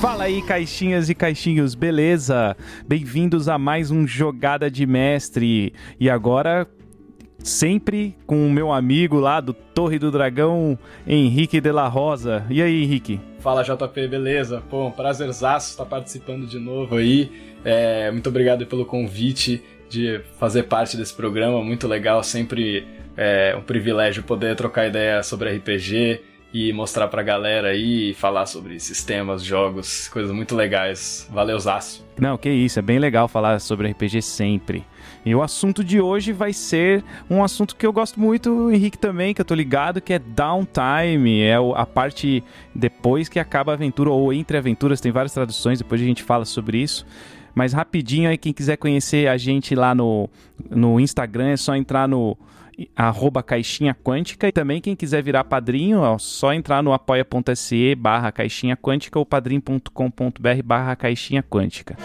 Fala aí, caixinhas e caixinhos, beleza? Bem-vindos a mais um Jogada de Mestre. E agora, sempre com o meu amigo lá do Torre do Dragão, Henrique de la Rosa. E aí, Henrique? Fala, JP, beleza? Pô, um prazerzaço estar participando de novo aí. É, muito obrigado pelo convite de fazer parte desse programa, muito legal, sempre é um privilégio poder trocar ideia sobre RPG e mostrar pra galera aí, falar sobre sistemas, jogos, coisas muito legais. Valeu, Zaço. Não, que isso, é bem legal falar sobre RPG sempre. E o assunto de hoje vai ser um assunto que eu gosto muito, Henrique também, que eu tô ligado, que é downtime. É a parte depois que acaba a aventura, ou entre aventuras, tem várias traduções, depois a gente fala sobre isso. Mas rapidinho aí, quem quiser conhecer a gente lá no, no Instagram, é só entrar no arroba caixinha quântica e também quem quiser virar padrinho, é só entrar no apoia.se barra caixinha quântica ou padrim.com.br barra caixinha quântica.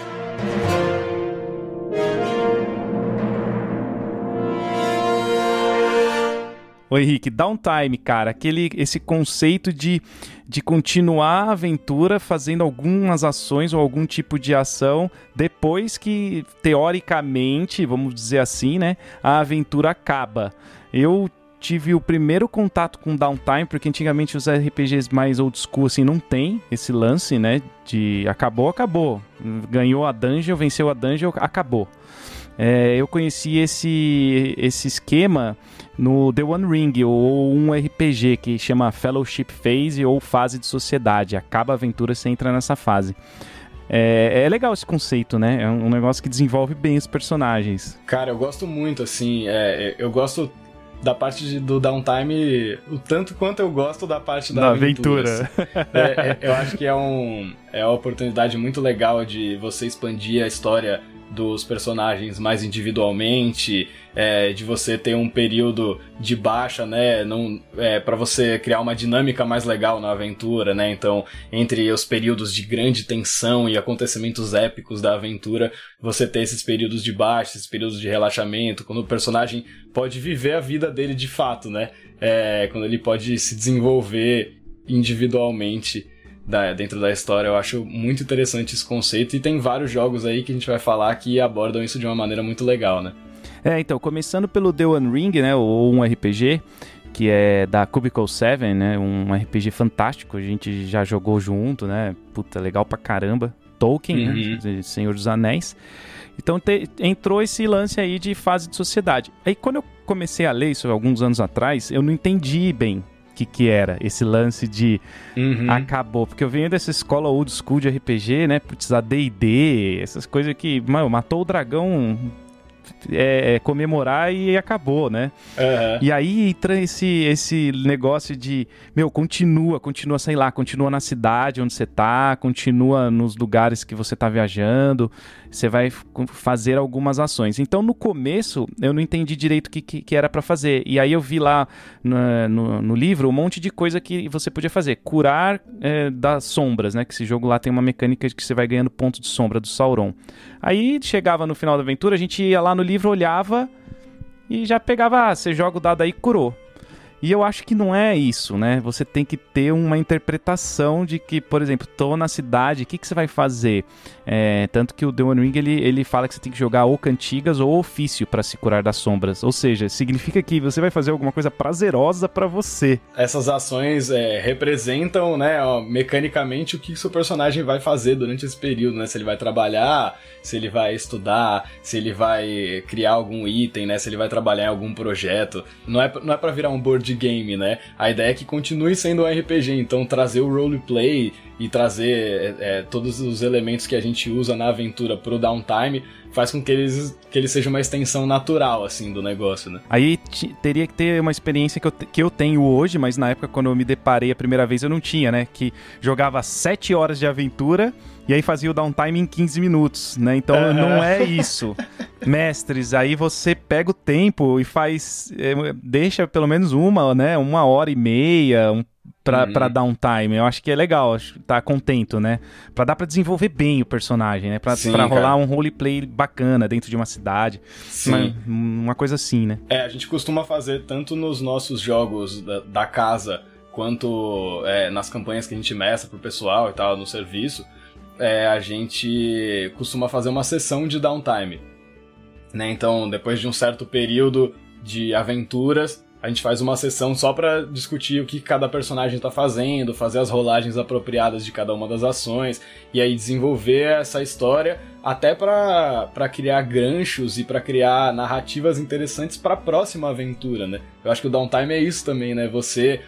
Oi, Henrique, downtime, cara, aquele esse conceito de, de continuar a aventura fazendo algumas ações ou algum tipo de ação depois que teoricamente, vamos dizer assim, né, a aventura acaba. Eu tive o primeiro contato com downtime, porque antigamente os RPGs mais old school assim não tem esse lance, né, de acabou, acabou. Ganhou a dungeon, venceu a dungeon, acabou. É, eu conheci esse, esse esquema no The One Ring, ou um RPG que chama Fellowship Phase ou Fase de Sociedade. Acaba a aventura, você entra nessa fase. É, é, legal esse conceito, né? É um negócio que desenvolve bem os personagens. Cara, eu gosto muito, assim. É, eu gosto da parte de, do downtime o tanto quanto eu gosto da parte da, da aventura. aventura. É, é, eu acho que é, um, é uma oportunidade muito legal de você expandir a história dos personagens mais individualmente, é, de você ter um período de baixa, né, não, é, para você criar uma dinâmica mais legal na aventura, né, então entre os períodos de grande tensão e acontecimentos épicos da aventura, você ter esses períodos de baixa, esses períodos de relaxamento, quando o personagem pode viver a vida dele de fato, né, é, quando ele pode se desenvolver individualmente da, dentro da história. Eu acho muito interessante esse conceito e tem vários jogos aí que a gente vai falar que abordam isso de uma maneira muito legal, né? É, então, começando pelo The One Ring, né, ou um RPG, que é da Cubicle 7, né, um RPG fantástico, a gente já jogou junto, né, puta, legal pra caramba, Tolkien, né, uhum. né, Senhor dos Anéis. Então te, entrou esse lance aí de fase de sociedade. Aí quando eu comecei a ler isso alguns anos atrás, eu não entendi bem que, que era esse lance de uhum. acabou. Porque eu venho dessa escola old school de RPG, né? A D&D, essas coisas que, mano, matou o dragão é, é, comemorar e acabou, né? Uhum. E aí entra esse, esse negócio de, meu, continua, continua, sei lá, continua na cidade onde você tá, continua nos lugares que você tá viajando, você vai fazer algumas ações. Então, no começo, eu não entendi direito o que, que, que, era para fazer. E aí eu vi lá no, no, no, livro um monte de coisa que você podia fazer. Curar é, das sombras, né? Que esse jogo lá tem uma mecânica de que você vai ganhando pontos de sombra do Sauron. Aí chegava no final da aventura, a gente ia lá no livro, olhava e já pegava, ah, você joga o dado aí e curou. E eu acho que não é isso, né? Você tem que ter uma interpretação de que, por exemplo, tô na cidade, o que, que você vai fazer? É, tanto que o The One Ring ele, ele fala que você tem que jogar ou cantigas ou ofício para se curar das sombras. Ou seja, significa que você vai fazer alguma coisa prazerosa para você. Essas ações é, representam, né, ó, mecanicamente o que seu personagem vai fazer durante esse período, né? Se ele vai trabalhar, se ele vai estudar, se ele vai criar algum item, né? Se ele vai trabalhar em algum projeto. Não é, não é para virar um board game, né? A ideia é que continue sendo um RPG, então trazer o roleplay e trazer é, é, todos os elementos que a gente usa na aventura pro downtime faz com que, eles, que ele seja uma extensão natural, assim, do negócio, né? Aí teria que ter uma experiência que eu, que eu tenho hoje, mas na época quando eu me deparei a primeira vez eu não tinha, né? Que jogava 7 horas de aventura e aí fazia o downtime em 15 minutos, né? Então uhum. não é isso. Mestres, aí você pega o tempo e faz. É, deixa pelo menos uma, né? Uma hora e meia, um pra, uhum. pra dar um time. Eu acho que é legal, tá contento, né? Pra dar pra desenvolver bem o personagem, né? Pra, Sim, pra rolar um roleplay bacana dentro de uma cidade. Sim. Uma, uma, coisa assim, né? É, a gente costuma fazer tanto nos nossos jogos da, da casa quanto é, nas campanhas que a gente mestra pro pessoal e tal, no serviço, é, a gente costuma fazer uma sessão de downtime. Né? Então, depois de um certo período de aventuras, a gente faz uma sessão só para discutir o que cada personagem está fazendo, fazer as rolagens apropriadas de cada uma das ações e aí desenvolver essa história até para criar ganchos e para criar narrativas interessantes para a próxima aventura, né? Eu acho que o downtime é isso também, né? Você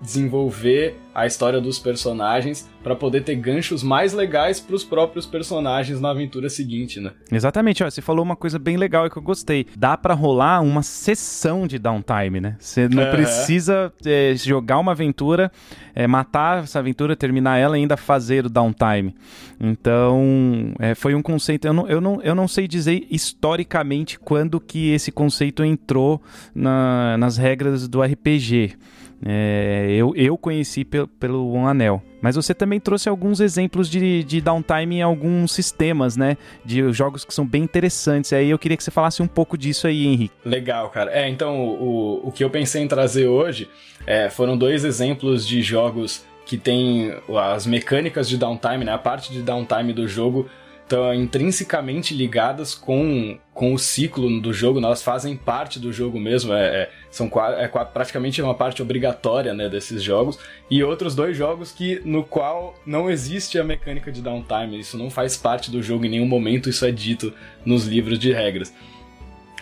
desenvolver a história dos personagens para poder ter ganchos mais legais para os próprios personagens na aventura seguinte, né? Exatamente, ó, você falou uma coisa bem legal e que eu gostei. Dá para rolar uma sessão de downtime, né? Você não precisa é, jogar uma aventura, é, matar essa aventura, terminar ela e ainda fazer o downtime. Então, é, foi um conceito. Eu não, eu, não, eu não sei dizer historicamente quando que esse conceito entrou na, nas regras do RPG. É, eu, eu conheci pelo, pelo Um Anel. Mas você também trouxe alguns exemplos de, de downtime em alguns sistemas, né? De jogos que são bem interessantes. Aí eu queria que você falasse um pouco disso aí, Henrique. Legal, cara. É, então o, o que eu pensei em trazer hoje é, foram dois exemplos de jogos que tem as mecânicas de downtime, né? A parte de downtime do jogo estão intrinsecamente ligadas com, com o ciclo do jogo, elas fazem parte do jogo mesmo, é, é são é praticamente uma parte obrigatória né, desses jogos, e outros dois jogos que no qual não existe a mecânica de downtime, isso não faz parte do jogo em nenhum momento, isso é dito nos livros de regras.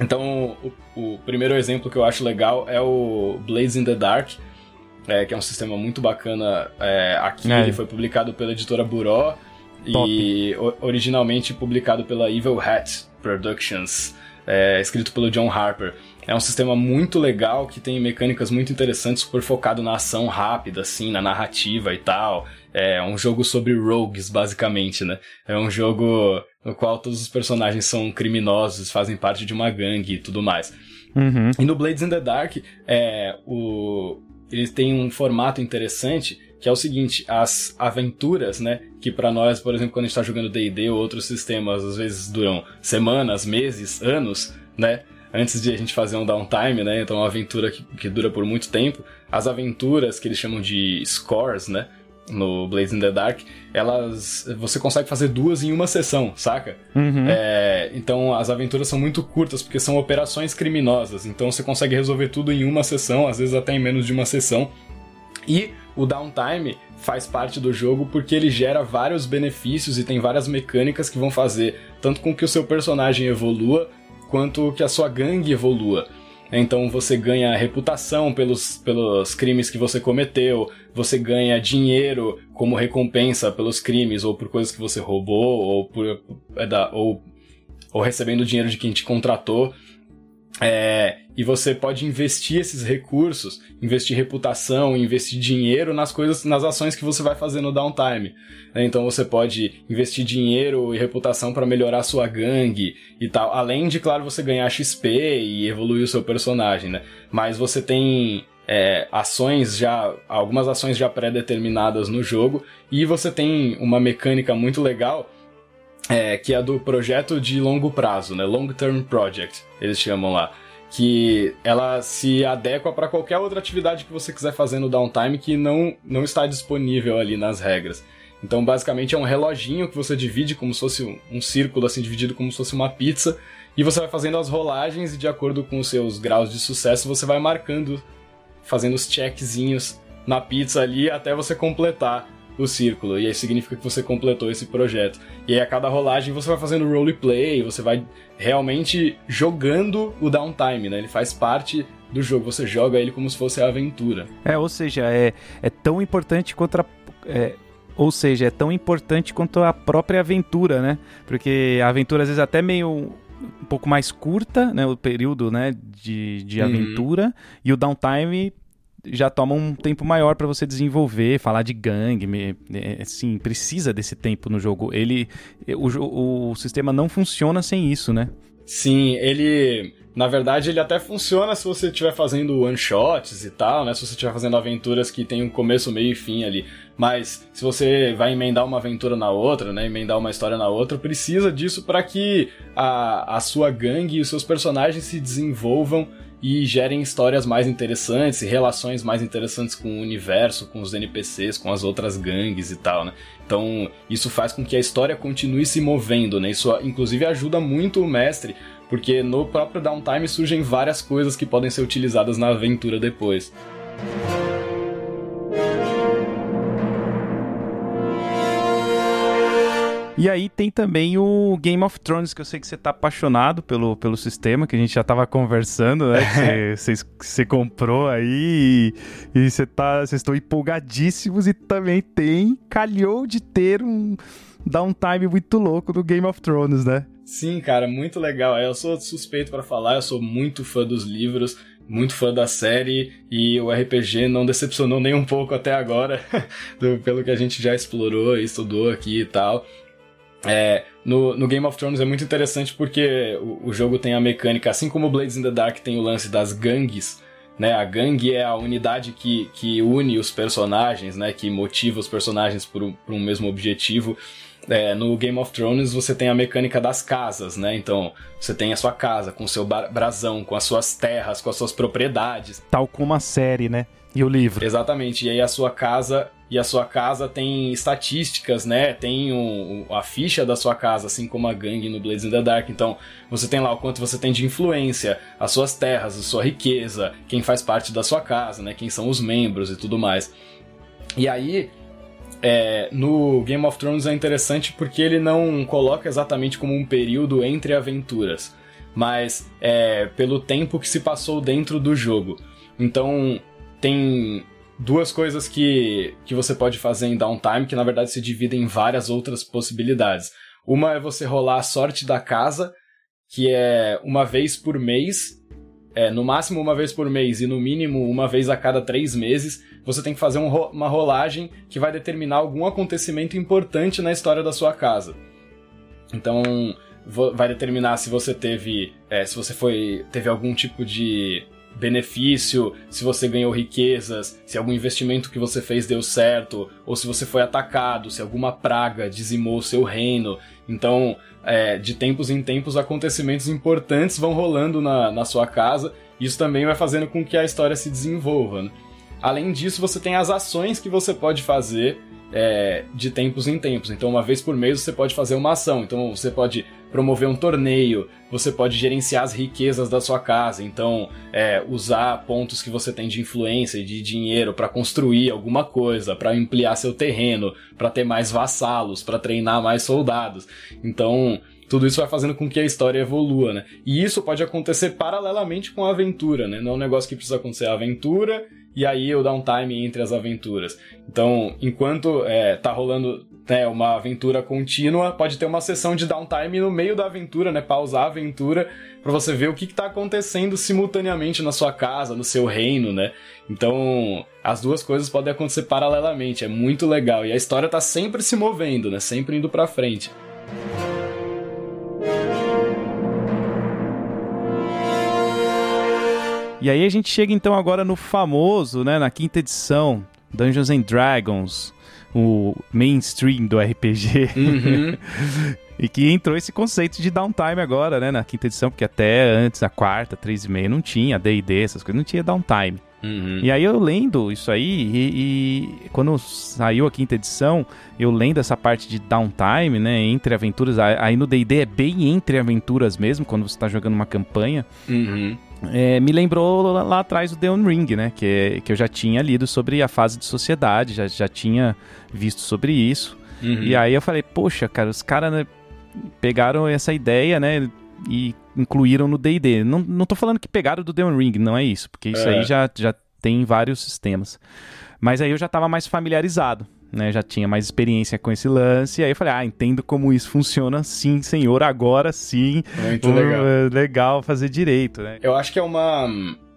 Então, o, o primeiro exemplo que eu acho legal é o Blaze in the Dark, é, que é um sistema muito bacana. É, aqui é. ele foi publicado pela editora Buró, Top. E originalmente publicado pela Evil Hat Productions, é, escrito pelo John Harper. É um sistema muito legal que tem mecânicas muito interessantes, super focado na ação rápida, assim, na narrativa e tal. É um jogo sobre rogues, basicamente, né? É um jogo no qual todos os personagens são criminosos, fazem parte de uma gangue e tudo mais. Uhum. E no Blades in the Dark, é, o... eles têm um formato interessante que é o seguinte, as aventuras, né, que para nós, por exemplo, quando a gente tá jogando D&D ou outros sistemas, às vezes duram semanas, meses, anos, né, antes de a gente fazer um downtime, né, então é uma aventura que, que dura por muito tempo, as aventuras que eles chamam de scores, né, no Blaze in the Dark, elas você consegue fazer duas em uma sessão, saca? Uhum. É, então as aventuras são muito curtas porque são operações criminosas, então você consegue resolver tudo em uma sessão, às vezes até em menos de uma sessão. E o downtime faz parte do jogo porque ele gera vários benefícios e tem várias mecânicas que vão fazer tanto com que o seu personagem evolua quanto que a sua gangue evolua. Então você ganha reputação pelos, pelos crimes que você cometeu, você ganha dinheiro como recompensa pelos crimes ou por coisas que você roubou ou por é ou, ou recebendo dinheiro de quem te contratou. É, e você pode investir esses recursos, investir reputação, investir dinheiro nas coisas, nas ações que você vai fazer no downtime. Né? Então você pode investir dinheiro e reputação para melhorar a sua gangue e tal. Além de, claro, você ganhar XP e evoluir o seu personagem, né? Mas você tem é, ações já, algumas ações já pré-determinadas no jogo e você tem uma mecânica muito legal é, que é do projeto de longo prazo, né? Long Term Project, eles chamam lá. Que ela se adequa para qualquer outra atividade que você quiser fazer no downtime que não, não está disponível ali nas regras. Então, basicamente, é um reloginho que você divide como se fosse um, um círculo, assim, dividido como se fosse uma pizza. E você vai fazendo as rolagens e, de acordo com os seus graus de sucesso, você vai marcando, fazendo os checkzinhos na pizza ali até você completar o círculo. E aí significa que você completou esse projeto. E aí a cada rolagem você vai fazendo roleplay, você vai realmente jogando o downtime, né? Ele faz parte do jogo, você joga ele como se fosse a aventura. É, ou seja, é, é tão importante quanto a. É, ou seja, é tão importante quanto a própria aventura, né? Porque a aventura às vezes até meio um pouco mais curta, né, o período, né, de, de uhum. aventura, uhum. e o downtime já toma um tempo maior para você desenvolver, falar de gangue, é, sim, precisa desse tempo no jogo. Ele, o, o sistema não funciona sem isso, né? Sim, ele, na verdade, ele até funciona se você estiver fazendo one shots e tal, né? Se você estiver fazendo aventuras que tem um começo, meio e fim ali. Mas se você vai emendar uma aventura na outra, né? Emendar uma história na outra, precisa disso para que a, a sua gangue e os seus personagens se desenvolvam e gerem histórias mais interessantes e relações mais interessantes com o universo, com os NPCs, com as outras gangues e tal, né? Então, isso faz com que a história continue se movendo, né? Isso inclusive ajuda muito o mestre, porque no próprio downtime surgem várias coisas que podem ser utilizadas na aventura depois. E aí tem também o Game of Thrones, que eu sei que você tá apaixonado pelo, pelo sistema, que a gente já tava conversando, né? Que você, você comprou aí e você tá, vocês estão empolgadíssimos e também tem, calhou de ter um downtime muito louco do Game of Thrones, né? Sim, cara, muito legal. Eu sou suspeito para falar, eu sou muito fã dos livros, muito fã da série e o RPG não decepcionou nem um pouco até agora, do, pelo que a gente já explorou e estudou aqui e tal. É, no, no, Game of Thrones é muito interessante porque o, o, jogo tem a mecânica, assim como o Blades in the Dark tem o lance das gangues, né? A gangue é a unidade que, que une os personagens, né? Que motiva os personagens por, por um mesmo objetivo. É, no Game of Thrones você tem a mecânica das casas, né? Então você tem a sua casa com o seu brasão, com as suas terras, com as suas propriedades. Tal como a série, né? E o livro. Exatamente. E aí a sua casa e a sua casa tem estatísticas, né? Tem um, a ficha da sua casa, assim como a gangue no Blades in the Dark. Então, você tem lá o quanto você tem de influência, as suas terras, a sua riqueza, quem faz parte da sua casa, né? Quem são os membros e tudo mais. E aí, é, no Game of Thrones é interessante porque ele não coloca exatamente como um período entre aventuras, mas é, pelo tempo que se passou dentro do jogo. Então, tem duas coisas que, que você pode fazer em downtime, que na verdade se dividem em várias outras possibilidades. Uma é você rolar a sorte da casa, que é uma vez por mês, é, no máximo uma vez por mês e no mínimo uma vez a cada três meses, você tem que fazer um, uma rolagem que vai determinar algum acontecimento importante na história da sua casa. Então, vai determinar se você teve, é, se você foi, teve algum tipo de benefício, se você ganhou riquezas, se algum investimento que você fez deu certo, ou se você foi atacado, se alguma praga dizimou seu reino. Então, é, de tempos em tempos, acontecimentos importantes vão rolando na, na sua casa. Isso também vai fazendo com que a história se desenvolva. Né? Além disso, você tem as ações que você pode fazer é, de tempos em tempos. Então, uma vez por mês você pode fazer uma ação. Então, você pode promover um torneio, você pode gerenciar as riquezas da sua casa. Então, é, usar pontos que você tem de influência e de dinheiro para construir alguma coisa, para ampliar seu terreno, para ter mais vassalos, para treinar mais soldados. Então, tudo isso vai fazendo com que a história evolua, né? E isso pode acontecer paralelamente com a aventura, né? Não é um negócio que precisa acontecer a aventura e aí o downtime entre as aventuras. Então, enquanto é, tá rolando né, uma aventura contínua, pode ter uma sessão de downtime no meio da aventura, né? Pausar a aventura para você ver o que, está acontecendo simultaneamente na sua casa, no seu reino, né? Então, as duas coisas podem acontecer paralelamente, é muito legal. E a história tá sempre se movendo, né? Sempre indo para frente. E aí a gente chega então agora no famoso, né, na quinta edição, Dungeons and Dragons, o mainstream do RPG. Uhum. e que entrou esse conceito de downtime agora, né, na quinta edição, porque até antes, a quarta, três e meia, não tinha D&D, essas coisas, não tinha downtime. Uhum. E aí eu lendo isso aí, e, e, quando saiu a quinta edição, eu lendo essa parte de downtime, né, entre aventuras, aí no D&D é bem entre aventuras mesmo, quando você está jogando uma campanha. Uhum é, me lembrou lá, lá, atrás o The Ring, né? Que, que eu já tinha lido sobre a fase de sociedade, já, já tinha visto sobre isso. Uhum. E aí eu falei, poxa, cara, os caras né, pegaram essa ideia, né? E incluíram no D&D. Não, não tô falando que pegaram do The Ring, não é isso. Porque isso é. aí já, já tem vários sistemas. Mas aí eu já estava mais familiarizado né, já tinha mais experiência com esse lance, e aí eu falei, ah, entendo como isso funciona, sim, senhor, agora sim. Muito legal. É legal fazer direito, né? Eu acho que é uma...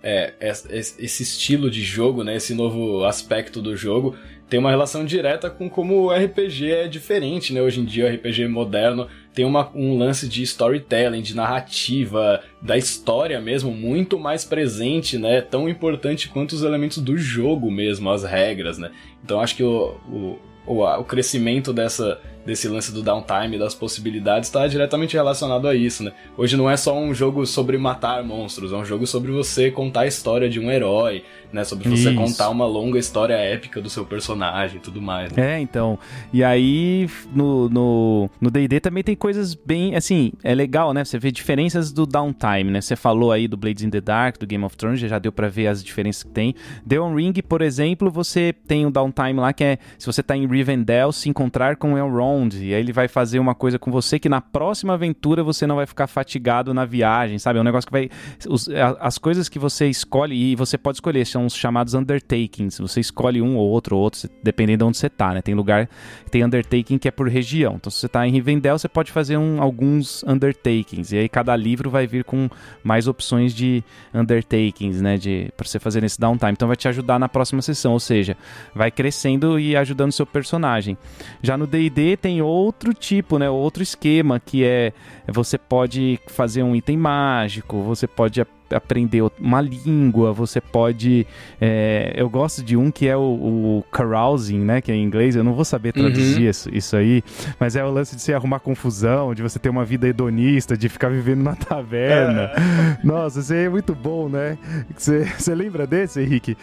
É, esse estilo de jogo, né, esse novo aspecto do jogo, tem uma relação direta com como o RPG é diferente, né? Hoje em dia, o RPG moderno tem uma, um lance de storytelling, de narrativa, da história mesmo, muito mais presente, né? Tão importante quanto os elementos do jogo mesmo, as regras, né? Então acho que o, o, o, o crescimento dessa, desse lance do downtime, das possibilidades, está diretamente relacionado a isso, né? Hoje não é só um jogo sobre matar monstros, é um jogo sobre você contar a história de um herói, né? Sobre você isso. contar uma longa história épica do seu personagem e tudo mais. Né? É, então. E aí, no D&D no, no também tem coisas bem, assim, é legal, né? Você vê diferenças do downtime, né? Você falou aí do Blades in the Dark, do Game of Thrones, já deu para ver as diferenças que tem. The One Ring, por exemplo, você tem um downtime lá que é se você tá em Rivendell, se encontrar com Elrond, e aí ele vai fazer uma coisa com você que na próxima aventura você não vai ficar fatigado na viagem, sabe? É um negócio que vai. Os, as coisas que você escolhe, e você pode escolher, são os chamados undertakings. Você escolhe um ou outro ou outro, dependendo de onde você tá, né? Tem lugar que tem undertaking que é por região. Então, se você tá em Rivendell, você pode fazer um, alguns undertakings. E aí cada livro vai vir com mais opções de undertakings, né? De, pra você fazer nesse downtime. Então vai te ajudar na próxima sessão. Ou seja, vai crescendo e ajudando seu personagem. Já no D&D tem outro tipo, né? Outro esquema que é você pode fazer um item mágico, você pode aprender uma língua, você pode. É, eu gosto de um que é o, o, carousing, né? Que é em inglês, eu não vou saber traduzir uhum. isso, isso aí, mas é o lance de você arrumar confusão, de você ter uma vida hedonista, de ficar vivendo na taverna. É. Nossa, isso aí é muito bom, né? Você, você lembra desse, Henrique?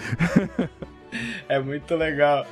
é muito legal.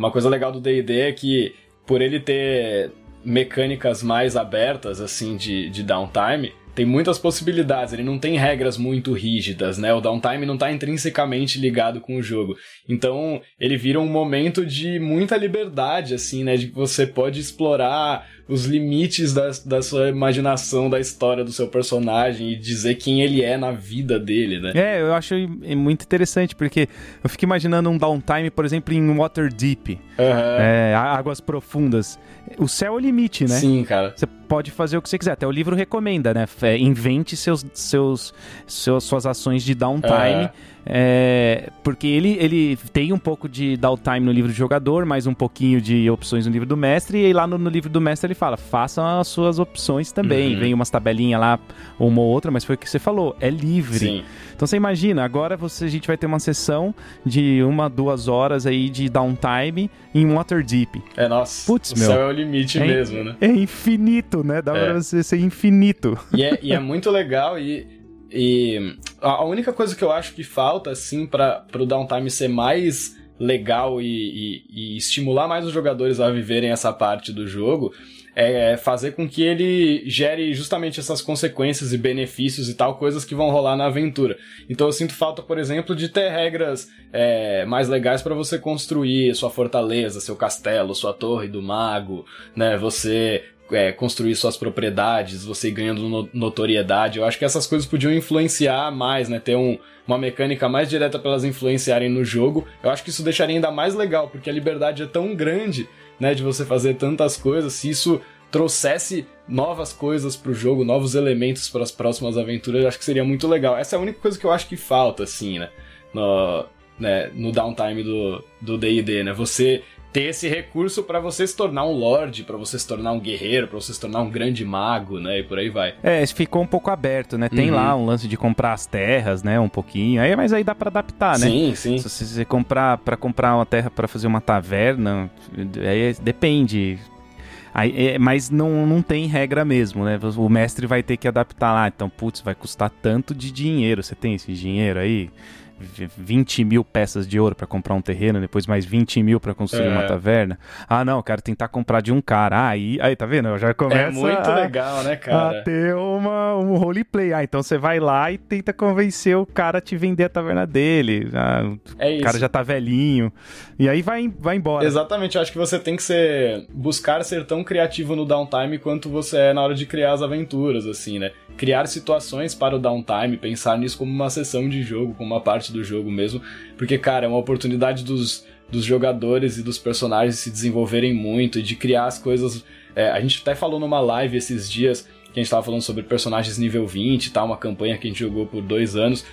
Uma coisa legal do D&D é que por ele ter mecânicas mais abertas assim de, de downtime, tem muitas possibilidades, ele não tem regras muito rígidas, né? O downtime não está intrinsecamente ligado com o jogo. Então, ele vira um momento de muita liberdade, assim, né? De que você pode explorar os limites da, da sua imaginação, da história do seu personagem e dizer quem ele é na vida dele, né? É, eu acho muito interessante, porque eu fico imaginando um downtime, por exemplo, em Waterdeep, uhum. é, Águas Profundas. O céu é o limite, né? Sim, cara. Você pode fazer o que você quiser. Até o livro recomenda, né? Invente seus, seus, seus, suas ações de downtime. Uhum é, porque ele, ele tem um pouco de downtime no livro do jogador, mais um pouquinho de opções no livro do mestre, e aí lá no, no livro do mestre ele fala: façam as suas opções também. Uhum. Vem umas tabelinhas lá, uma ou outra, mas foi o que você falou, é livre. Sim. Então você imagina, agora você, a gente vai ter uma sessão de uma, duas horas aí de downtime em Waterdeep. É, nossa. Putz, o meu. céu é o limite é, mesmo, né? É infinito, né? Dá é. pra você ser infinito. E é, e é muito legal e e a única coisa que eu acho que falta, assim, para o downtime ser mais legal e, e, e, estimular mais os jogadores a viverem essa parte do jogo é fazer com que ele gere justamente essas consequências e benefícios e tal, coisas que vão rolar na aventura. Então eu sinto falta, por exemplo, de ter regras é, mais legais para você construir sua fortaleza, seu castelo, sua torre do mago, né? Você é, construir suas propriedades, você ganhando notoriedade. Eu acho que essas coisas podiam influenciar mais, né? Ter um, uma mecânica mais direta para elas influenciarem no jogo. Eu acho que isso deixaria ainda mais legal, porque a liberdade é tão grande, né? De você fazer tantas coisas. Se isso trouxesse novas coisas pro jogo, novos elementos para as próximas aventuras, eu acho que seria muito legal. Essa é a única coisa que eu acho que falta, assim, né? No, né, no downtime do D&D, né? Você ter esse recurso para você se tornar um lord, para você se tornar um guerreiro, para você se tornar um grande mago, né? E por aí vai. É, ficou um pouco aberto, né? Tem uhum. lá um lance de comprar as terras, né? Um pouquinho. Aí, mas aí dá para adaptar, né? Sim, sim. Se você comprar para comprar uma terra para fazer uma taverna, aí depende. Aí, é, mas não, não tem regra mesmo, né? O mestre vai ter que adaptar lá. Então, putz, vai custar tanto de dinheiro. Você tem esse dinheiro aí? 20 mil peças de ouro para comprar um terreno, depois mais 20 mil para construir é. uma taverna. Ah, não, quero tentar comprar de um cara. Ah, aí, aí tá vendo? Já começa. É muito a, legal, né, cara? A ter uma, um roleplay. Ah, então você vai lá e tenta convencer o cara a te vender a taverna dele. Ah, é isso. O cara já tá velhinho. E aí vai, vai embora. Exatamente, eu acho que você tem que ser. buscar ser tão criativo no downtime quanto você é na hora de criar as aventuras, assim, né? Criar situações para o downtime, pensar nisso como uma sessão de jogo, como uma parte do jogo mesmo, porque, cara, é uma oportunidade dos, dos jogadores e dos personagens se desenvolverem muito e de criar as coisas. É, a gente até falou numa live esses dias que a gente tava falando sobre personagens nível 20 e tal, uma campanha que a gente jogou por dois anos.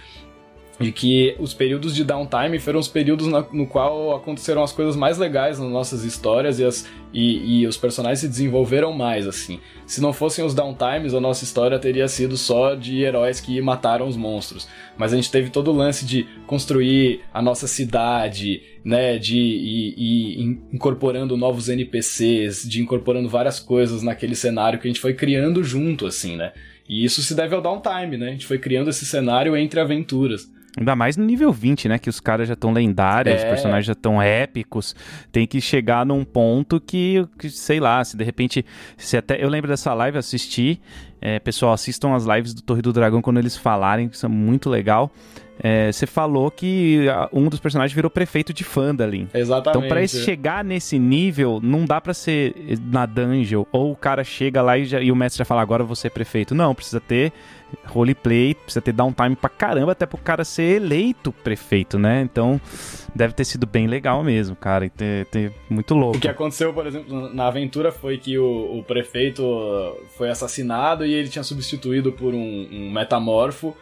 De que os períodos de downtime foram os períodos na, no qual aconteceram as coisas mais legais nas nossas histórias e, as, e, e, os personagens se desenvolveram mais, assim. Se não fossem os downtimes, a nossa história teria sido só de heróis que mataram os monstros. Mas a gente teve todo o lance de construir a nossa cidade, né, de ir, ir incorporando novos NPCs, de incorporando várias coisas naquele cenário que a gente foi criando junto, assim, né. E isso se deve ao downtime, né? A gente foi criando esse cenário entre aventuras. Ainda mais no nível 20, né? Que os caras já estão lendários, é. os personagens já estão épicos. Tem que chegar num ponto que, que, sei lá, se de repente. Se até. Eu lembro dessa live, assisti. É, pessoal, assistam as lives do Torre do Dragão quando eles falarem, que isso é muito legal. É, você falou que um dos personagens virou prefeito de Fandalin. Exatamente. Então, pra chegar nesse nível, não dá para ser na dungeon, ou o cara chega lá e, já, e o mestre já fala, agora você é prefeito. Não, precisa ter roleplay, precisa ter downtime pra caramba até pro cara ser eleito prefeito, né? Então, deve ter sido bem legal mesmo, cara, e ter, ter muito louco. O que aconteceu, por exemplo, na aventura foi que o, o prefeito foi assassinado e ele tinha substituído por um, um metamorfo,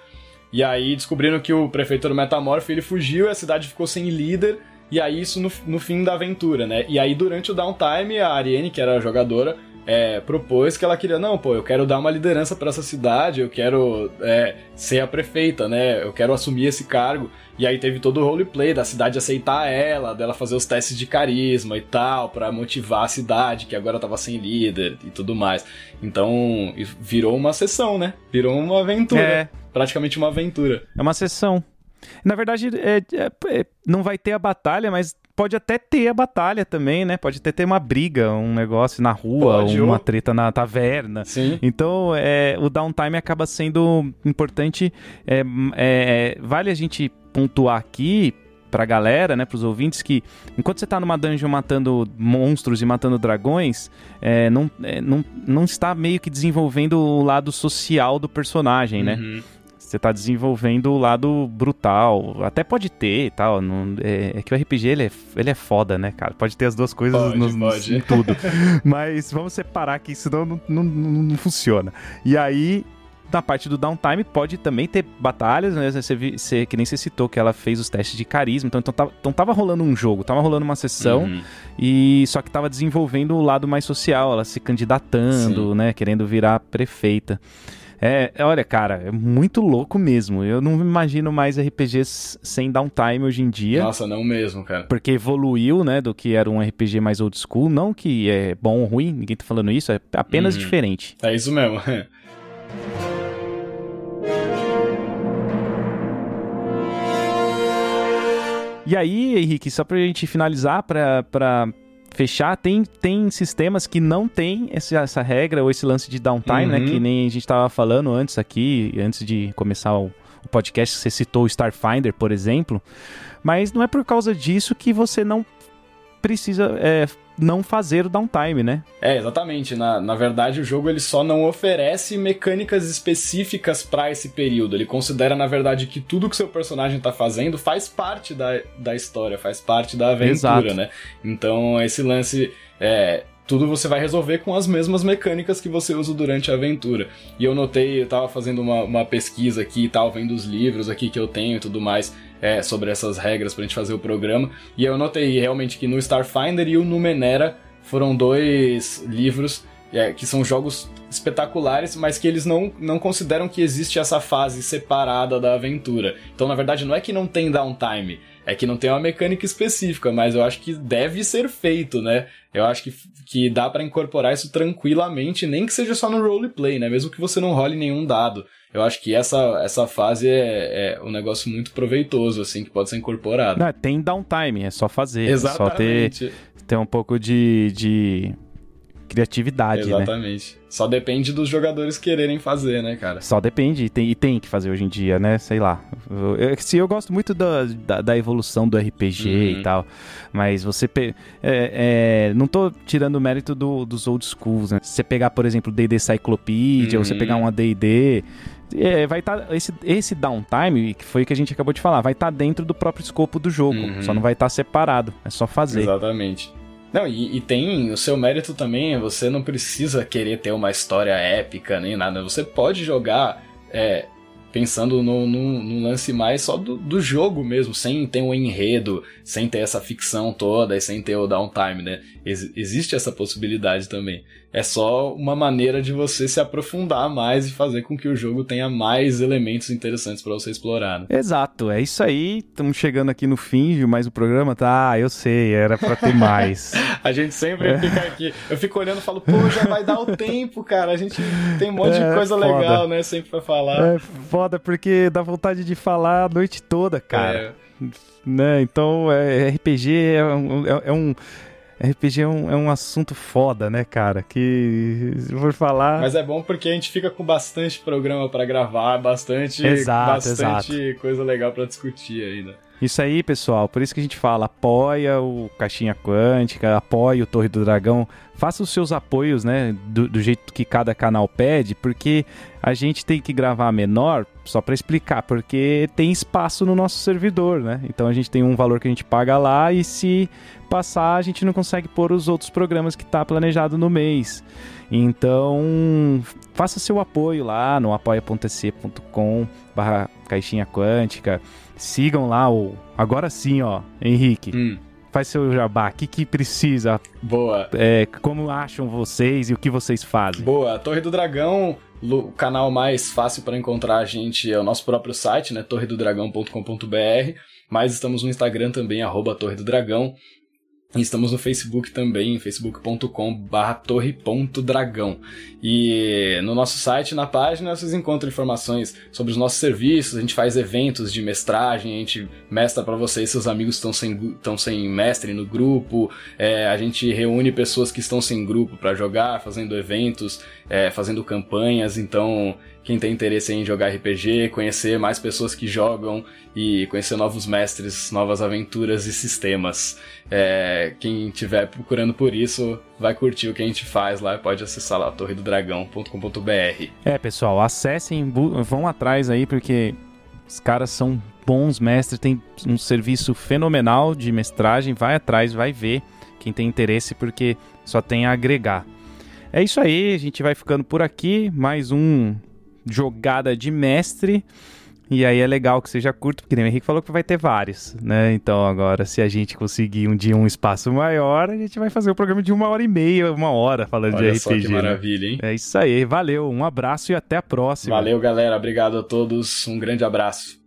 e aí descobriram que o prefeito era o metamorfo, ele fugiu e a cidade ficou sem líder, e aí isso no, no fim da aventura, né? E aí durante o downtime, a Ariane, que era a jogadora, é, propôs que ela queria, não, pô, eu quero dar uma liderança para essa cidade, eu quero é, ser a prefeita, né? Eu quero assumir esse cargo. E aí teve todo o roleplay da cidade aceitar ela, dela fazer os testes de carisma e tal, para motivar a cidade, que agora tava sem líder e tudo mais. Então, virou uma sessão, né? Virou uma aventura. É. Praticamente uma aventura. É uma sessão. Na verdade, é, é, é, não vai ter a batalha, mas pode até ter a batalha também, né? Pode até ter uma briga, um negócio na rua, pode, uma treta na taverna. Sim. Então, é, o downtime acaba sendo importante. É, é, vale a gente pontuar aqui pra galera, né, pros ouvintes, que enquanto você tá numa dungeon matando monstros e matando dragões, é, não, é, não, não está meio que desenvolvendo o lado social do personagem, né? uhum. Você tá desenvolvendo o lado brutal. Até pode ter e tal. Não, é, é, que o RPG ele é, ele é foda, né, cara? Pode ter as duas coisas pode, no, pode. em tudo. Mas vamos separar aqui, senão não, não, não, não funciona. E aí, na parte do downtime pode também ter batalhas, né? Você, você, que nem você citou que ela fez os testes de carisma, então, então, tava, então tava rolando um jogo, tava rolando uma sessão, uhum. e só que tava desenvolvendo o lado mais social, ela se candidatando, Sim. né? Querendo virar prefeita. É, olha, cara, é muito louco mesmo. Eu não imagino mais RPGs sem downtime hoje em dia. Nossa, não mesmo, cara. Porque evoluiu, né, do que era um RPG mais old school. Não que é bom ou ruim, ninguém tá falando isso, é apenas uhum. diferente. É isso mesmo. E aí, Henrique, só pra gente finalizar, pra, pra fechar, tem, tem sistemas que não tem essa, essa regra ou esse lance de downtime, né, uhum. né? Que nem a gente estava falando antes aqui, antes de começar o, o podcast, você citou o Starfinder, por exemplo. Mas não é por causa disso que você não precisa é, não fazer o downtime, né? É, exatamente. Na, na verdade, o jogo ele só não oferece mecânicas específicas para esse período. Ele considera, na verdade, que tudo que seu personagem tá fazendo faz parte da, da história, faz parte da aventura, Exato. né? Então, esse lance. É, tudo você vai resolver com as mesmas mecânicas que você usa durante a aventura. E eu notei, eu tava fazendo uma, uma pesquisa aqui e tal, vendo os livros aqui que eu tenho e tudo mais é, sobre essas regras pra gente fazer o programa. E eu notei realmente que no Starfinder e o Numenera foram dois livros é, que são jogos espetaculares, mas que eles não, não consideram que existe essa fase separada da aventura. Então, na verdade, não é que não tem downtime, é que não tem uma mecânica específica, mas eu acho que deve ser feito, né? Eu acho que, que dá para incorporar isso tranquilamente, nem que seja só no roleplay, né? Mesmo que você não role nenhum dado. Eu acho que essa, essa fase é, é um negócio muito proveitoso, assim, que pode ser incorporado. Não, tem downtime, é só fazer. Exatamente. É só ter, ter um pouco de, de criatividade, né? Exatamente. Né? Só depende dos jogadores quererem fazer, né, cara? Só depende, e tem, e tem que fazer hoje em dia, né? Sei lá. Eu, eu, se eu gosto muito da, da, da evolução do RPG uhum. e tal, mas você. É, é, não tô tirando o mérito do, dos old schools, né? Se você pegar, por exemplo, D&D Cyclopedia, uhum. ou você pegar uma D&D... É, vai estar tá, esse, esse downtime, que foi o que a gente acabou de falar, vai estar tá dentro do próprio escopo do jogo, uhum. só não vai estar tá separado, é só fazer. Exatamente. Não, e, e, tem o seu mérito também, você não precisa querer ter uma história épica nem nada. Você pode jogar é, pensando no, no, no, lance mais só do, do jogo mesmo, sem ter um enredo, sem ter essa ficção toda e sem ter o downtime, né? Ex existe essa possibilidade também. É só uma maneira de você se aprofundar mais e fazer com que o jogo tenha mais elementos interessantes para você explorar. Né? Exato, é isso aí. Estamos chegando aqui no fim de mais um programa, tá? Ah, eu sei, era para ter mais. a gente sempre é. fica aqui. Eu fico olhando e falo, pô, já vai dar o tempo, cara. A gente tem um monte é, de coisa foda. legal, né? Sempre pra falar. É foda, porque dá vontade de falar a noite toda, cara. É. Né? Então, é, RPG é um, é, é um RPG é um, é um assunto foda, né, cara? Que vou falar. Mas é bom porque a gente fica com bastante programa para gravar, bastante, exato, bastante exato. coisa legal para discutir ainda. Isso aí, pessoal. Por isso que a gente fala, apoia o Caixinha Quântica, apoia o Torre do Dragão. Faça os seus apoios, né? Do, do jeito que cada canal pede, porque a gente tem que gravar menor, só para explicar, porque tem espaço no nosso servidor, né? Então a gente tem um valor que a gente paga lá e se passar, a gente não consegue pôr os outros programas que está planejado no mês. Então, faça seu apoio lá no apoia.se.com barra caixinha quântica. Sigam lá o. Agora sim, ó, Henrique. Hum. Faz seu jabá. O que, que precisa? Boa. É, como acham vocês e o que vocês fazem? Boa. Torre do Dragão, o canal mais fácil para encontrar a gente é o nosso próprio site, né? torredodragão.com.br. Mas estamos no Instagram também, arroba Torre do Dragão. Estamos no Facebook também, facebook.com.br torre.dragão. E no nosso site, na página, vocês encontram informações sobre os nossos serviços, a gente faz eventos de mestragem, a gente mestra para vocês, seus amigos estão sem, estão sem mestre no grupo, é, a gente reúne pessoas que estão sem grupo para jogar, fazendo eventos, é, fazendo campanhas, então quem tem interesse em jogar RPG, conhecer mais pessoas que jogam e conhecer novos mestres, novas aventuras e sistemas. É, quem estiver procurando por isso, vai curtir o que a gente faz lá, pode acessar lá torredodragão.com.br. É, pessoal, acessem, vão atrás aí porque os caras são bons mestres, tem um serviço fenomenal de mestragem, vai atrás, vai ver quem tem interesse porque só tem a agregar. É isso aí, a gente vai ficando por aqui, mais um jogada de mestre. E aí é legal que seja curto, porque o Henrique falou que vai ter vários, né? Então agora, se a gente conseguir um dia um espaço maior, a gente vai fazer o um programa de uma hora e meia, uma hora falando Olha de RPG. Que né? maravilha, hein? É isso aí, valeu, um abraço e até a próxima. Valeu, galera, obrigado a todos, um grande abraço.